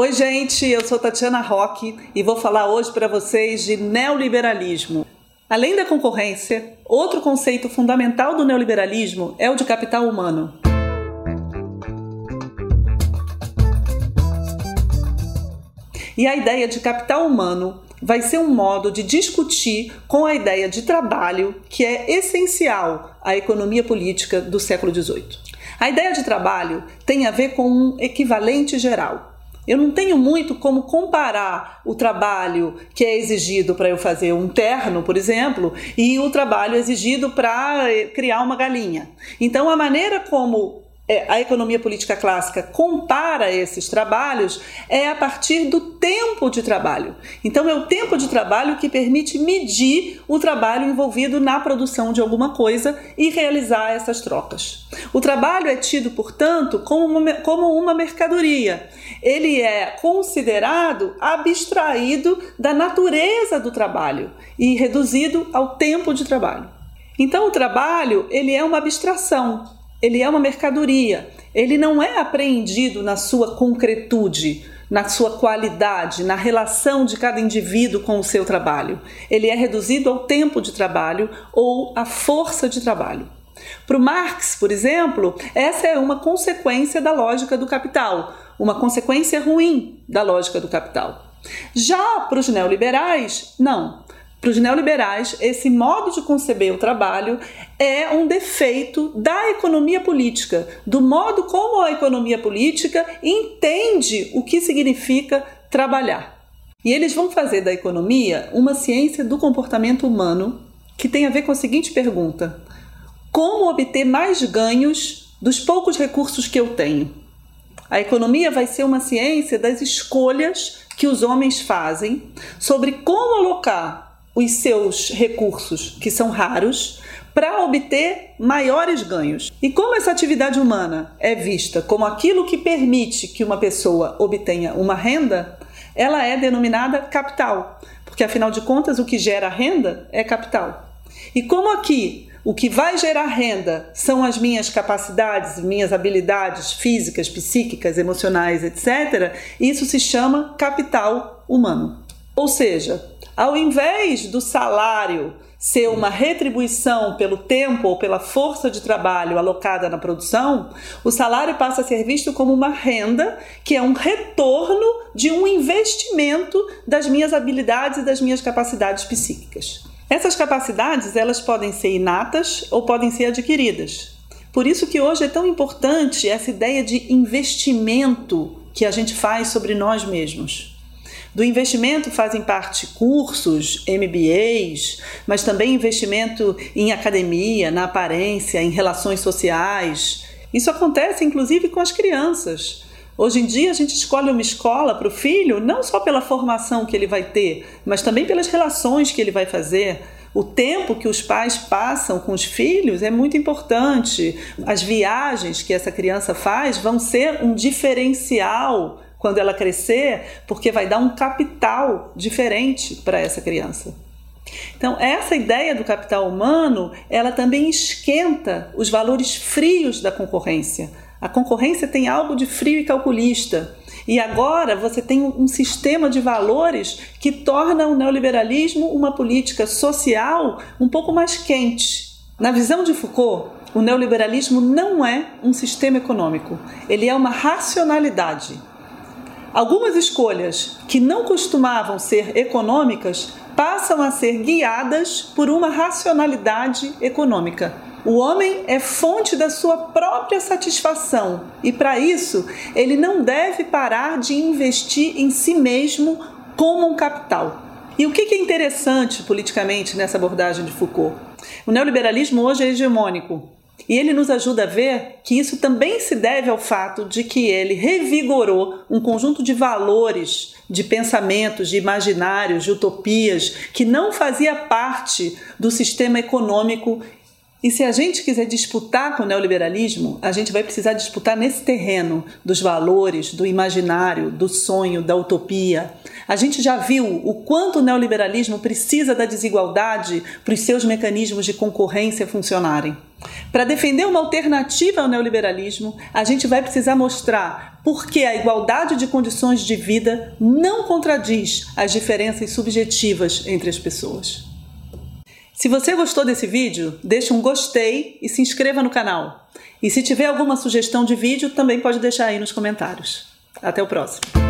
Oi, gente, eu sou Tatiana Roque e vou falar hoje para vocês de neoliberalismo. Além da concorrência, outro conceito fundamental do neoliberalismo é o de capital humano. E a ideia de capital humano vai ser um modo de discutir com a ideia de trabalho que é essencial à economia política do século XVIII. A ideia de trabalho tem a ver com um equivalente geral. Eu não tenho muito como comparar o trabalho que é exigido para eu fazer um terno, por exemplo, e o trabalho exigido para criar uma galinha. Então, a maneira como a economia política clássica compara esses trabalhos é a partir do tempo de trabalho. Então, é o tempo de trabalho que permite medir o trabalho envolvido na produção de alguma coisa e realizar essas trocas. O trabalho é tido, portanto, como uma, como uma mercadoria. Ele é considerado abstraído da natureza do trabalho e reduzido ao tempo de trabalho. Então, o trabalho ele é uma abstração ele é uma mercadoria. Ele não é apreendido na sua concretude, na sua qualidade, na relação de cada indivíduo com o seu trabalho. Ele é reduzido ao tempo de trabalho ou à força de trabalho. Para o Marx, por exemplo, essa é uma consequência da lógica do capital, uma consequência ruim da lógica do capital. Já para os neoliberais, não. Para os neoliberais, esse modo de conceber o trabalho é um defeito da economia política, do modo como a economia política entende o que significa trabalhar. E eles vão fazer da economia uma ciência do comportamento humano que tem a ver com a seguinte pergunta: como obter mais ganhos dos poucos recursos que eu tenho? A economia vai ser uma ciência das escolhas que os homens fazem sobre como alocar os seus recursos, que são raros, para obter maiores ganhos. E como essa atividade humana é vista como aquilo que permite que uma pessoa obtenha uma renda, ela é denominada capital, porque afinal de contas o que gera renda é capital. E como aqui o que vai gerar renda são as minhas capacidades, minhas habilidades físicas, psíquicas, emocionais, etc., isso se chama capital humano. Ou seja, ao invés do salário ser uma retribuição pelo tempo ou pela força de trabalho alocada na produção, o salário passa a ser visto como uma renda, que é um retorno de um investimento das minhas habilidades e das minhas capacidades psíquicas. Essas capacidades, elas podem ser inatas ou podem ser adquiridas. Por isso que hoje é tão importante essa ideia de investimento que a gente faz sobre nós mesmos. Do investimento fazem parte cursos, MBAs, mas também investimento em academia, na aparência, em relações sociais. Isso acontece inclusive com as crianças. Hoje em dia a gente escolhe uma escola para o filho não só pela formação que ele vai ter, mas também pelas relações que ele vai fazer. O tempo que os pais passam com os filhos é muito importante. As viagens que essa criança faz vão ser um diferencial quando ela crescer, porque vai dar um capital diferente para essa criança. Então, essa ideia do capital humano, ela também esquenta os valores frios da concorrência. A concorrência tem algo de frio e calculista. E agora você tem um sistema de valores que torna o neoliberalismo uma política social um pouco mais quente. Na visão de Foucault, o neoliberalismo não é um sistema econômico, ele é uma racionalidade. Algumas escolhas que não costumavam ser econômicas passam a ser guiadas por uma racionalidade econômica. O homem é fonte da sua própria satisfação e, para isso, ele não deve parar de investir em si mesmo como um capital. E o que é interessante politicamente nessa abordagem de Foucault? O neoliberalismo hoje é hegemônico. E ele nos ajuda a ver que isso também se deve ao fato de que ele revigorou um conjunto de valores, de pensamentos, de imaginários, de utopias que não fazia parte do sistema econômico e se a gente quiser disputar com o neoliberalismo, a gente vai precisar disputar nesse terreno dos valores, do imaginário, do sonho, da utopia. A gente já viu o quanto o neoliberalismo precisa da desigualdade para os seus mecanismos de concorrência funcionarem. Para defender uma alternativa ao neoliberalismo, a gente vai precisar mostrar porque a igualdade de condições de vida não contradiz as diferenças subjetivas entre as pessoas. Se você gostou desse vídeo, deixe um gostei e se inscreva no canal. E se tiver alguma sugestão de vídeo, também pode deixar aí nos comentários. Até o próximo.